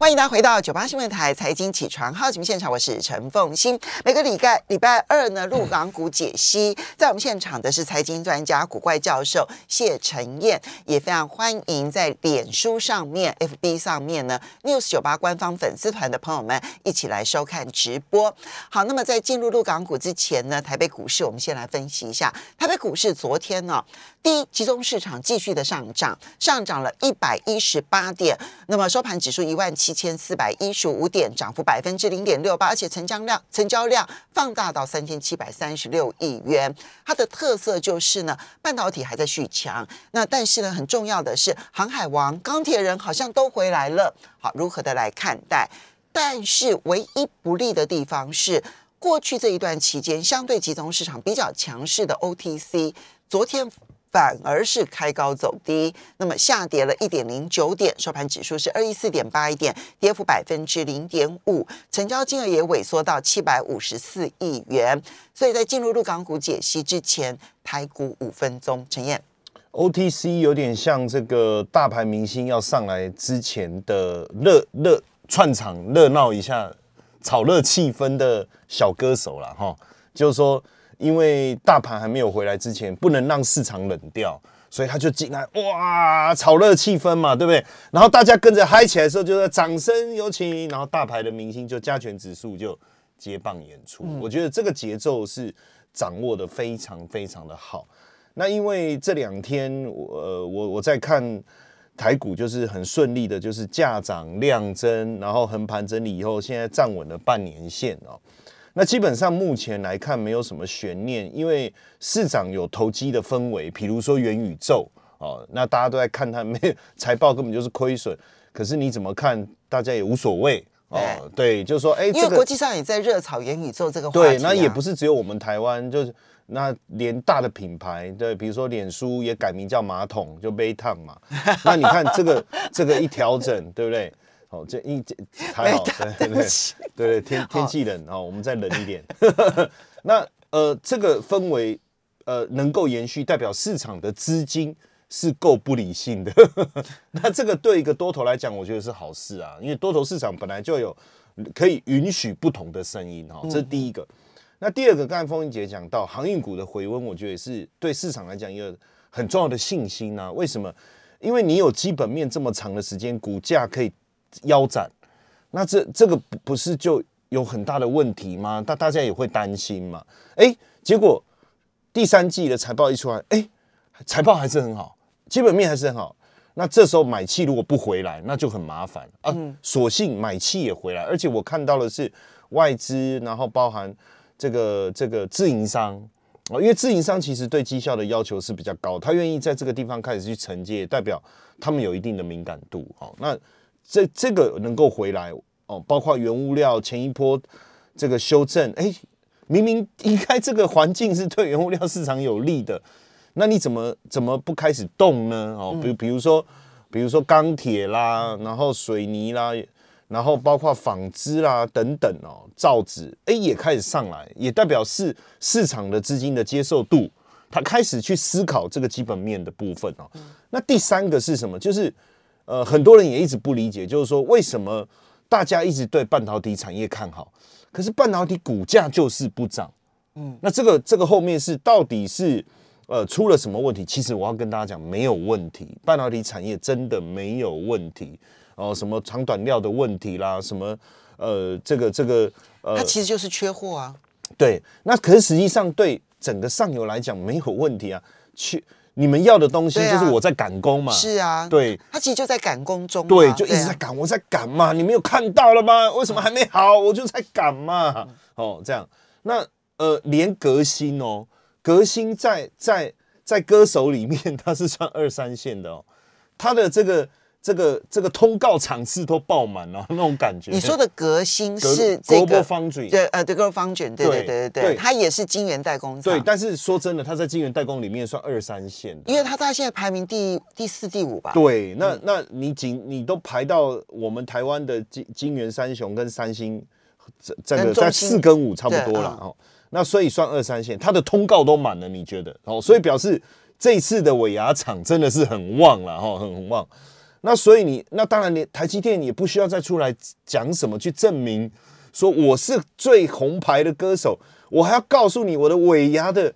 欢迎大家回到九八新闻台财经起床号节目现场，我是陈凤欣。每个礼拜礼拜二呢，入港股解析，在我们现场的是财经专家古怪教授谢晨燕，也非常欢迎在脸书上面、FB 上面呢 News 九八官方粉丝团的朋友们一起来收看直播。好，那么在进入入港股之前呢，台北股市我们先来分析一下，台北股市昨天呢，第一集中市场继续的上涨，上涨了一百一十八点，那么收盘指数一万七。千四百一十五点，涨幅百分之零点六八，而且成交量成交量放大到三千七百三十六亿元。它的特色就是呢，半导体还在续强。那但是呢，很重要的是，航海王、钢铁人好像都回来了。好，如何的来看待？但是唯一不利的地方是，过去这一段期间相对集中市场比较强势的 OTC，昨天。反而是开高走低，那么下跌了一点零九点，收盘指数是二一四点八一点，跌幅百分之零点五，成交金额也萎缩到七百五十四亿元。所以在进入入港股解析之前，台股五分钟，陈燕，OTC 有点像这个大牌明星要上来之前的热热串场热闹一下，炒热气氛的小歌手了哈，就是说。因为大盘还没有回来之前，不能让市场冷掉，所以他就进来，哇，炒热气氛嘛，对不对？然后大家跟着嗨起来的时候，就是掌声有请，然后大牌的明星就加权指数就接棒演出。我觉得这个节奏是掌握的非常非常的好。那因为这两天，我我我在看台股，就是很顺利的，就是价涨量增，然后横盘整理以后，现在站稳了半年线哦。那基本上目前来看没有什么悬念，因为市场有投机的氛围，比如说元宇宙哦，那大家都在看它，没有财报根本就是亏损，可是你怎么看，大家也无所谓哦。对，就是说，哎，因为国际上也在热炒元宇宙这个话题，对，那也不是只有我们台湾，就是那连大的品牌，对，比如说脸书也改名叫马桶，就杯烫嘛。那你看这个这个一调整，对不对？哦，这一这还好，对对对，天天气冷哦，我们再冷一点。那呃，这个氛围呃能够延续，代表市场的资金是够不理性的。那这个对一个多头来讲，我觉得是好事啊，因为多头市场本来就有可以允许不同的声音哈，这是第一个。那第二个，刚才风云姐讲到航运股的回温，我觉得也是对市场来讲一个很重要的信心啊。为什么？因为你有基本面这么长的时间，股价可以。腰斩，那这这个不不是就有很大的问题吗？大大家也会担心嘛。哎，结果第三季的财报一出来，哎，财报还是很好，基本面还是很好。那这时候买气如果不回来，那就很麻烦啊。索性买气也回来，而且我看到的是外资，然后包含这个这个自营商啊，因为自营商其实对绩效的要求是比较高，他愿意在这个地方开始去承接，代表他们有一定的敏感度。哦，那。这这个能够回来哦，包括原物料前一波这个修正，哎，明明应该这个环境是对原物料市场有利的，那你怎么怎么不开始动呢？哦，比比如说比如说钢铁啦，然后水泥啦，然后包括纺织啦等等哦，造纸哎也开始上来，也代表市市场的资金的接受度，他开始去思考这个基本面的部分哦。那第三个是什么？就是。呃，很多人也一直不理解，就是说为什么大家一直对半导体产业看好，可是半导体股价就是不涨。嗯，那这个这个后面是到底是呃出了什么问题？其实我要跟大家讲，没有问题，半导体产业真的没有问题。哦，什么长短料的问题啦，什么呃这个这个呃，它其实就是缺货啊。对，那可是实际上对整个上游来讲没有问题啊，缺。你们要的东西就是我在赶工嘛，是啊，对，他其实就在赶工中，对，就一直在赶，我在赶嘛，你没有看到了吗？为什么还没好？我就在赶嘛，哦，这样，那呃，连革新哦，革新在在在歌手里面，他是算二三线的哦，他的这个。这个这个通告场次都爆满了，那种感觉。你说的革新是这个方卷，对呃，这个方卷，对对对对对，它也是晶圆代工。对，但是说真的，它在晶圆代工里面算二三线的，因为它大概现在排名第第四、第五吧。对，那那你仅你都排到我们台湾的晶晶圆三雄跟三星，这这个在四跟五差不多了哦。那所以算二三线，它的通告都满了，你觉得？哦，所以表示这次的尾牙厂真的是很旺了哈，很旺。那所以你那当然你台积电也不需要再出来讲什么去证明说我是最红牌的歌手，我还要告诉你我的尾牙的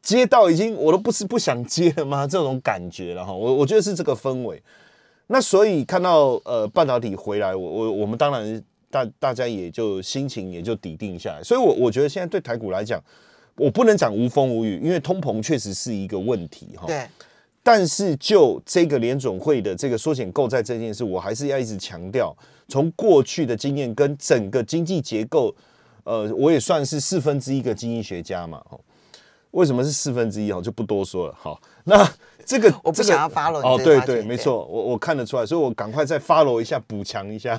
街道已经我都不是不想接了吗？这种感觉了哈，我我觉得是这个氛围。那所以看到呃半导体回来，我我我们当然大大家也就心情也就抵定下来。所以，我我觉得现在对台股来讲，我不能讲无风无雨，因为通膨确实是一个问题哈。对。但是就这个联总会的这个缩减购债这件事，我还是要一直强调，从过去的经验跟整个经济结构，呃，我也算是四分之一个经济学家嘛。哦，为什么是四分之一？哦，就不多说了。好，那。这个我不想要 follow 哦，对对，没错，我我看得出来，所以我赶快再 follow 一下，补强一下。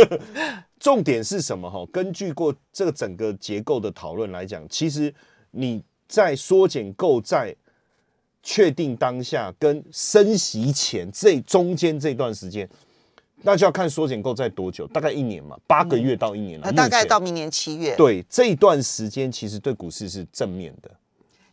重点是什么？哈，根据过这个整个结构的讨论来讲，其实你在缩减购债、确定当下跟升息前这中间这段时间，那就要看缩减购在多久，大概一年嘛，八个月到一年了，大概到明年七月。对，这一段时间其实对股市是正面的。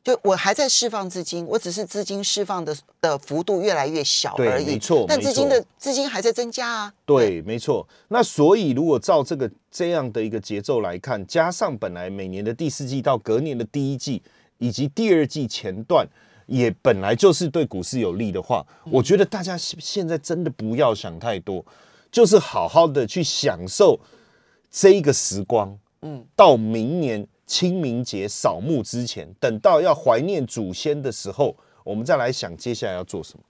就我还在释放资金，我只是资金释放的的幅度越来越小而已。没错，但资金的资金还在增加啊。对，没错。那所以如果照这个这样的一个节奏来看，加上本来每年的第四季到隔年的第一季，以及第二季前段也本来就是对股市有利的话，我觉得大家现在真的不要想太多，就是好好的去享受这一个时光。嗯，到明年。清明节扫墓之前，等到要怀念祖先的时候，我们再来想接下来要做什么。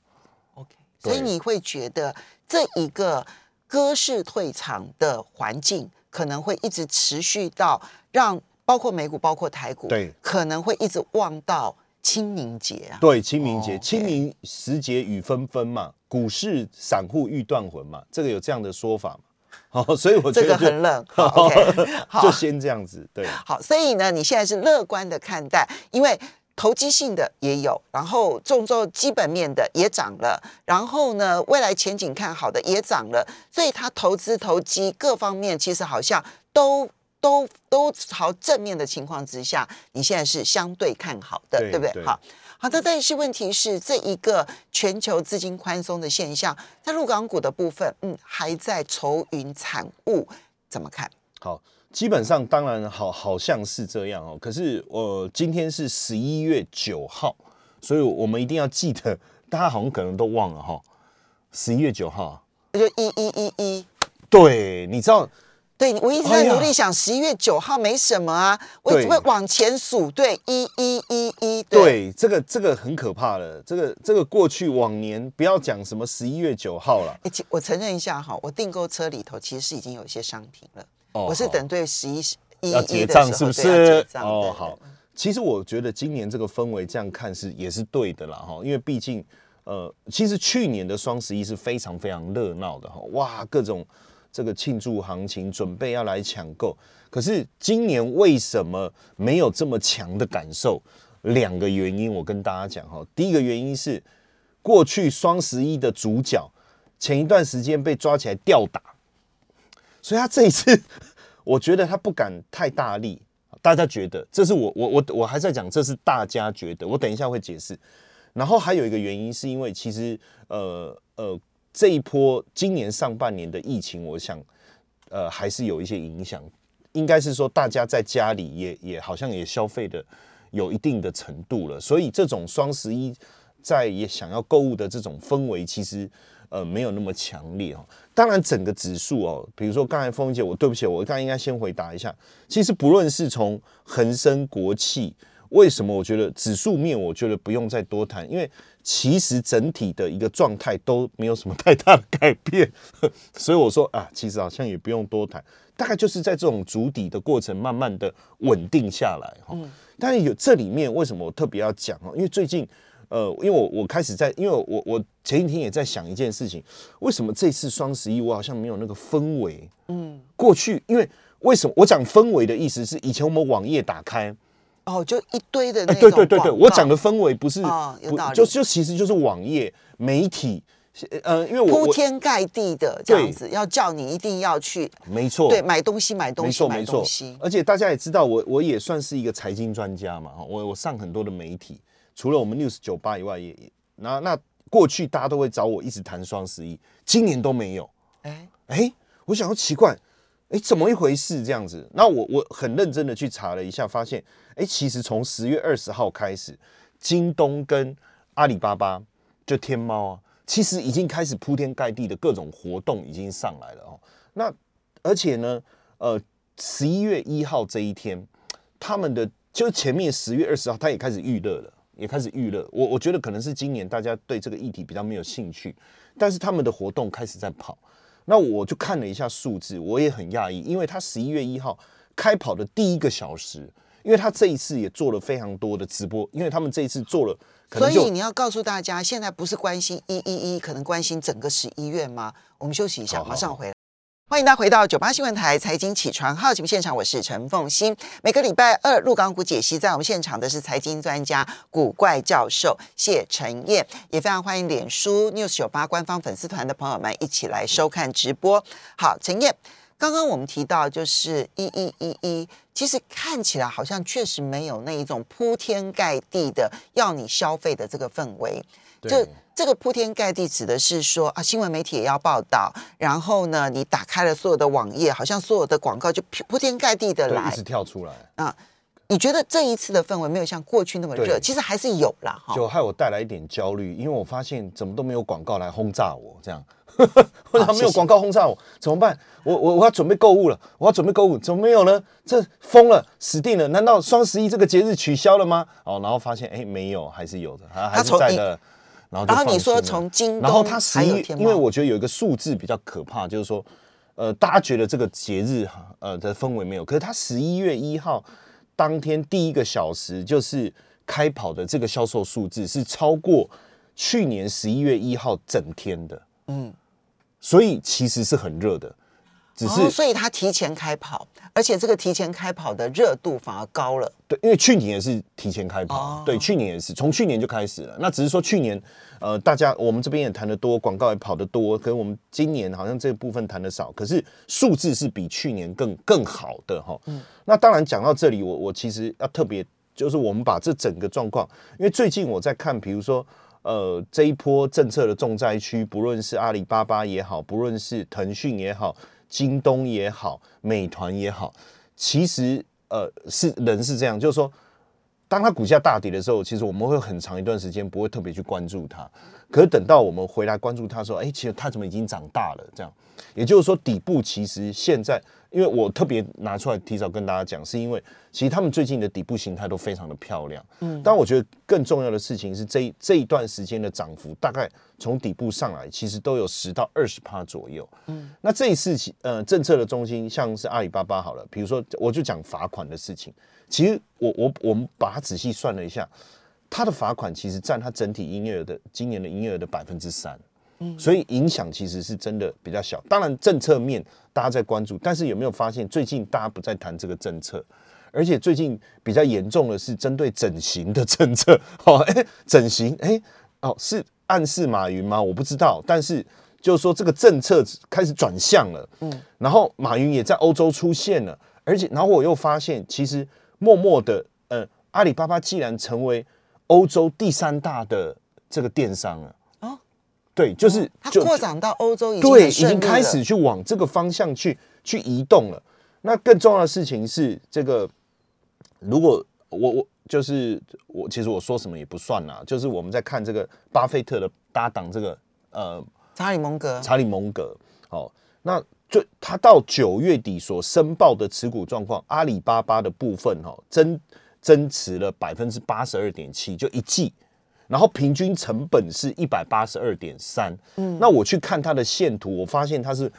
OK，所以你会觉得这一个歌势退场的环境，可能会一直持续到让包括美股、包括台股，对，可能会一直望到清明节啊。对，清明节，清明时节雨纷纷嘛，股市散户欲断魂嘛，这个有这样的说法嘛？好，所以我觉得这个很冷。好，就先这样子。对，好，所以呢，你现在是乐观的看待，因为投机性的也有，然后重重基本面的也涨了，然后呢，未来前景看好的也涨了，所以它投资投机各方面其实好像都都都朝正面的情况之下，你现在是相对看好的，对不对？好。好的，但是问题是，这一个全球资金宽松的现象，在陆港股的部分，嗯，还在愁云惨雾，怎么看？好，基本上当然好，好像是这样哦。可是我今天是十一月九号，所以我们一定要记得，大家好像可能都忘了哈，十一月九号，就一一一一，对，你知道。对，我一直在努力想十一月九号没什么啊，我会往前数，对，一一一一，对，这个这个很可怕的，这个这个过去往年不要讲什么十一月九号了，哎，我承认一下哈，我订购车里头其实是已经有一些商品了，我是等对十一一要结账是不是？哦，好，其实我觉得今年这个氛围这样看是也是对的啦哈，因为毕竟呃，其实去年的双十一是非常非常热闹的哈，哇，各种。这个庆祝行情准备要来抢购，可是今年为什么没有这么强的感受？两个原因，我跟大家讲哈。第一个原因是，过去双十一的主角前一段时间被抓起来吊打，所以他这一次，我觉得他不敢太大力。大家觉得，这是我我我我还在讲，这是大家觉得，我等一下会解释。然后还有一个原因，是因为其实呃呃。这一波今年上半年的疫情，我想，呃，还是有一些影响。应该是说，大家在家里也也好像也消费的有一定的程度了，所以这种双十一在也想要购物的这种氛围，其实呃没有那么强烈哦。当然，整个指数哦，比如说刚才凤姐，我对不起，我刚才应该先回答一下。其实不论是从恒生国企，为什么我觉得指数面，我觉得不用再多谈，因为。其实整体的一个状态都没有什么太大的改变，所以我说啊，其实好像也不用多谈，大概就是在这种筑底的过程，慢慢的稳定下来哈。但是有这里面为什么我特别要讲哦？因为最近呃，因为我我开始在，因为我我前几天也在想一件事情，为什么这次双十一我好像没有那个氛围？嗯，过去因为为什么我讲氛围的意思是，以前我们网页打开。哦，就一堆的那种。对对对对，我讲的氛围不是，不就就其实就是网页媒体，呃，因为我铺天盖地的这样子，要叫你一定要去，没错，对，买东西买东西买东西。而且大家也知道，我我也算是一个财经专家嘛，我我上很多的媒体，除了我们 news 酒吧以外，也也那那过去大家都会找我一直谈双十一，今年都没有。哎，哎，我想要奇怪，哎，怎么一回事这样子？那我我很认真的去查了一下，发现，哎，其实从十月二十号开始，京东跟阿里巴巴就天猫啊，其实已经开始铺天盖地的各种活动已经上来了哦。那而且呢，呃，十一月一号这一天，他们的就前面十月二十号，他也开始预热了，也开始预热。我我觉得可能是今年大家对这个议题比较没有兴趣，但是他们的活动开始在跑。那我就看了一下数字，我也很讶异，因为他十一月一号开跑的第一个小时，因为他这一次也做了非常多的直播，因为他们这一次做了，所以你要告诉大家，现在不是关心一一一，可能关心整个十一月吗？我们休息一下，马上回来。欢迎大家回到九八新闻台财经起床号节目现场，我是陈凤欣。每个礼拜二入港股解析，在我们现场的是财经专家古怪教授谢晨燕，也非常欢迎脸书 news 九八官方粉丝团的朋友们一起来收看直播。好，陈燕，刚刚我们提到就是一一一一，其实看起来好像确实没有那一种铺天盖地的要你消费的这个氛围，就。这个铺天盖地指的是说啊，新闻媒体也要报道，然后呢，你打开了所有的网页，好像所有的广告就铺天盖地的来，一直跳出来啊。你觉得这一次的氛围没有像过去那么热？其实还是有啦，哈。就害我带来一点焦虑，因为我发现怎么都没有广告来轰炸我，这样，为什么没有广告轰炸我？怎么办？我我我要准备购物了，我要准备购物，怎么没有呢？这疯了，死定了！难道双十一这个节日取消了吗？哦，然后发现哎，没有，还是有的，还还是在的。然后，然后你说从京东，然后它十一，因为我觉得有一个数字比较可怕，就是说，呃，大家觉得这个节日哈，呃的氛围没有，可是它十一月一号当天第一个小时就是开跑的这个销售数字是超过去年十一月一号整天的，嗯，所以其实是很热的。只是，所以他提前开跑，而且这个提前开跑的热度反而高了。对，因为去年也是提前开跑，对，去年也是从去年就开始了。那只是说去年，呃，大家我们这边也谈的多，广告也跑得多，可是我们今年好像这部分谈的少，可是数字是比去年更更好的哈。嗯，那当然讲到这里，我我其实要特别就是我们把这整个状况，因为最近我在看，比如说呃这一波政策的重灾区，不论是阿里巴巴也好，不论是腾讯也好。京东也好，美团也好，其实呃是人是这样，就是说，当它股价大跌的时候，其实我们会很长一段时间不会特别去关注它。可是等到我们回来关注它，说，哎，其实它怎么已经长大了？这样，也就是说，底部其实现在。因为我特别拿出来提早跟大家讲，是因为其实他们最近的底部形态都非常的漂亮。嗯，但我觉得更重要的事情是这这一段时间的涨幅，大概从底部上来，其实都有十到二十趴左右。嗯，那这一次呃政策的中心，像是阿里巴巴好了，比如说我就讲罚款的事情，其实我我我们把它仔细算了一下，它的罚款其实占它整体营业额的今年的营业额的百分之三。所以影响其实是真的比较小。当然政策面大家在关注，但是有没有发现最近大家不再谈这个政策，而且最近比较严重的是针对整形的政策。哦，哎，整形，哎，哦，是暗示马云吗？我不知道。但是就是说这个政策开始转向了。嗯，然后马云也在欧洲出现了，而且然后我又发现，其实默默的，呃，阿里巴巴既然成为欧洲第三大的这个电商了。对，就是它扩展到欧洲，对，已经开始去往这个方向去去移动了。那更重要的事情是，这个如果我我就是我，其实我说什么也不算啦。就是我们在看这个巴菲特的搭档，这个呃查理蒙格，查理蒙格，哦，那最他到九月底所申报的持股状况，阿里巴巴的部分哈增增持了百分之八十二点七，就一季。然后平均成本是一百八十二点三，嗯，那我去看它的线图，我发现它是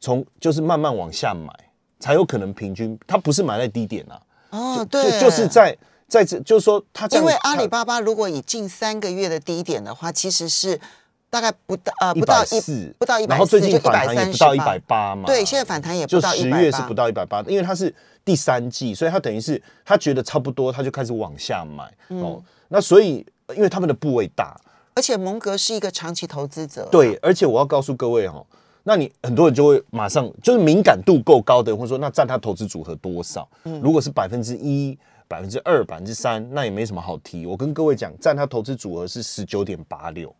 从就是慢慢往下买，才有可能平均，它不是买在低点啊，哦，对，就是在在这，就是说它因为阿里巴巴如果以近三个月的低点的话，其实是大概不到呃不到一不到一百，然后最近反弹也不到一百八嘛，对，现在反弹也就十月是不到一百八，因为它是第三季，所以它等于是他觉得差不多，他就开始往下买哦，那所以。因为他们的部位大，而且蒙格是一个长期投资者。对，而且我要告诉各位哦，那你很多人就会马上就是敏感度够高的，或者说那占他投资组合多少？嗯，如果是百分之一、百分之二、百分之三，那也没什么好提。我跟各位讲，占他投资组合是十九点八六。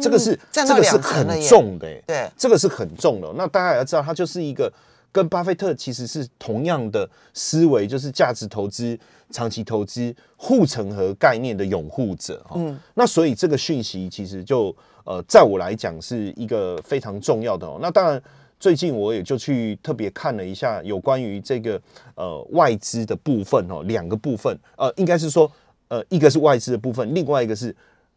这个是这个是很重的、欸，对，这个是很重的哦。那大家也要知道，它就是一个跟巴菲特其实是同样的思维，就是价值投资、长期投资护城河概念的拥护者哈。嗯，那所以这个讯息其实就呃，在我来讲是一个非常重要的哦。那当然。最近我也就去特别看了一下有关于这个呃外资的部分哦，两个部分呃，应该是说呃一个是外资的部分，另外一个是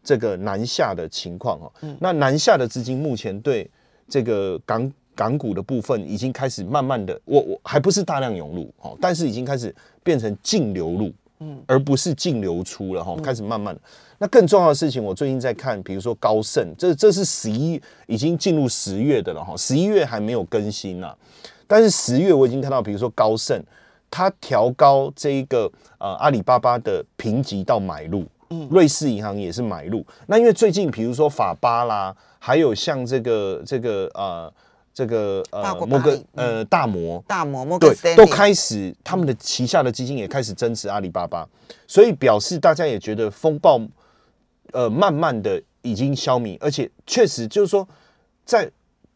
这个南下的情况哦。那南下的资金目前对这个港港股的部分已经开始慢慢的，我我还不是大量涌入哦，但是已经开始变成净流入，嗯，而不是净流出了哈，开始慢慢的。那更重要的事情，我最近在看，比如说高盛，这这是十一已经进入十月的了哈，十一月还没有更新呐，但是十月我已经看到，比如说高盛，它调高这一个呃阿里巴巴的评级到买入，嗯，瑞士银行也是买入。那因为最近比如说法巴啦，还有像这个这个呃这个呃摩根呃大摩，大摩摩根对都开始他们的旗下的基金也开始增持阿里巴巴，所以表示大家也觉得风暴，呃，慢慢的已经消弭，而且确实就是说，在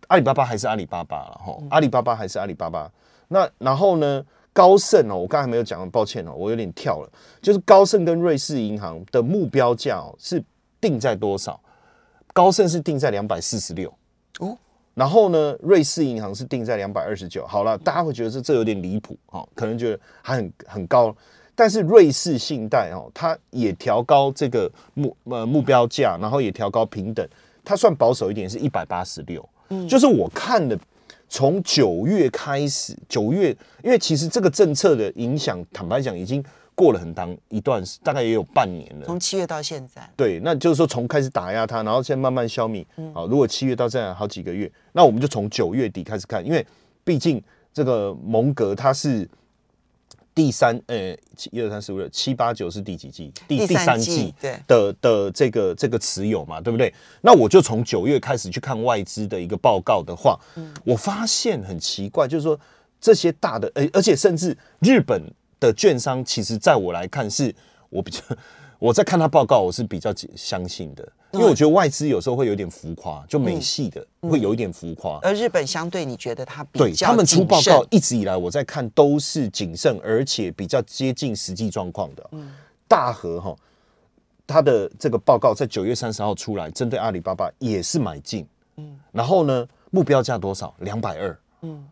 阿里巴巴还是阿里巴巴了哈，阿里巴巴还是阿里巴巴。那然后呢，高盛哦，我刚才没有讲，抱歉哦，我有点跳了，就是高盛跟瑞士银行的目标价哦是定在多少？高盛是定在两百四十六哦，然后呢，瑞士银行是定在两百二十九。好了，大家会觉得这这有点离谱哦，可能觉得还很很高，但是瑞士信贷哦，它也调高这个目呃目标价，然后也调高平等，它算保守一点是一百八十六。嗯，就是我看的，从九月开始，九月因为其实这个政策的影响，坦白讲已经过了很长一段时，大概也有半年了。从七月到现在，对，那就是说从开始打压它，然后现在慢慢消弭。好，如果七月到现在好几个月，那我们就从九月底开始看，因为毕竟这个蒙格他是第三，呃，七一二三四五六七八九是第几季？第第三季季对的的这个这个持有嘛，对不对？那我就从九月开始去看外资的一个报告的话，我发现很奇怪，就是说这些大的，呃，而且甚至日本的券商，其实在我来看是我比较我在看他报告，我是比较相信的，因为我觉得外资有时候会有点浮夸，就美系的会有一点浮夸。而日本相对你觉得他比较对他们出报告，一直以来我在看都是谨慎，而且比较接近实际状况的。大和哈，他的这个报告在九月三十号出来，针对阿里巴巴也是买进。嗯，然后呢，目标价多少？两百二。嗯，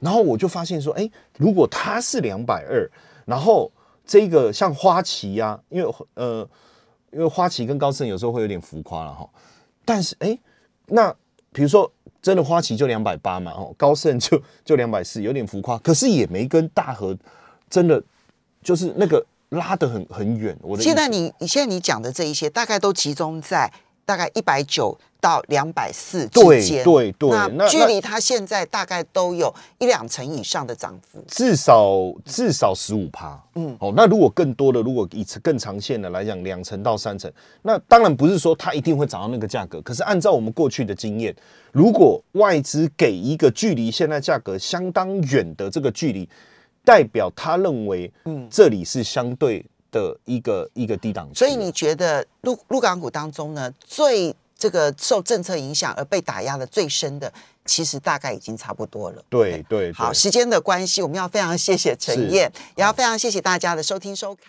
然后我就发现说，哎，如果他是两百二，然后这个像花旗呀、因为呃，因为花旗跟高盛有时候会有点浮夸了哈，但是哎，那比如说真的花旗就两百八嘛，哦，高盛就就两百四，有点浮夸，可是也没跟大和真的就是那个拉得很很远。我的现在你你现在你讲的这一些，大概都集中在大概一百九到两百四之对间，对对。那那那距离它现在大概都有一两成以上的涨幅。至少至少十五趴，嗯，哦，那如果更多的，如果以更长线的来讲，两成到三成，那当然不是说它一定会涨到那个价格，可是按照我们过去的经验，如果外资给一个距离现在价格相当远的这个距离，代表他认为，嗯，这里是相对的一个一个低档，所以你觉得陆陆港股当中呢，最这个受政策影响而被打压的最深的，其实大概已经差不多了。对对好，时间的关系，我们要非常谢谢陈燕，也要非常谢谢大家的收听收看。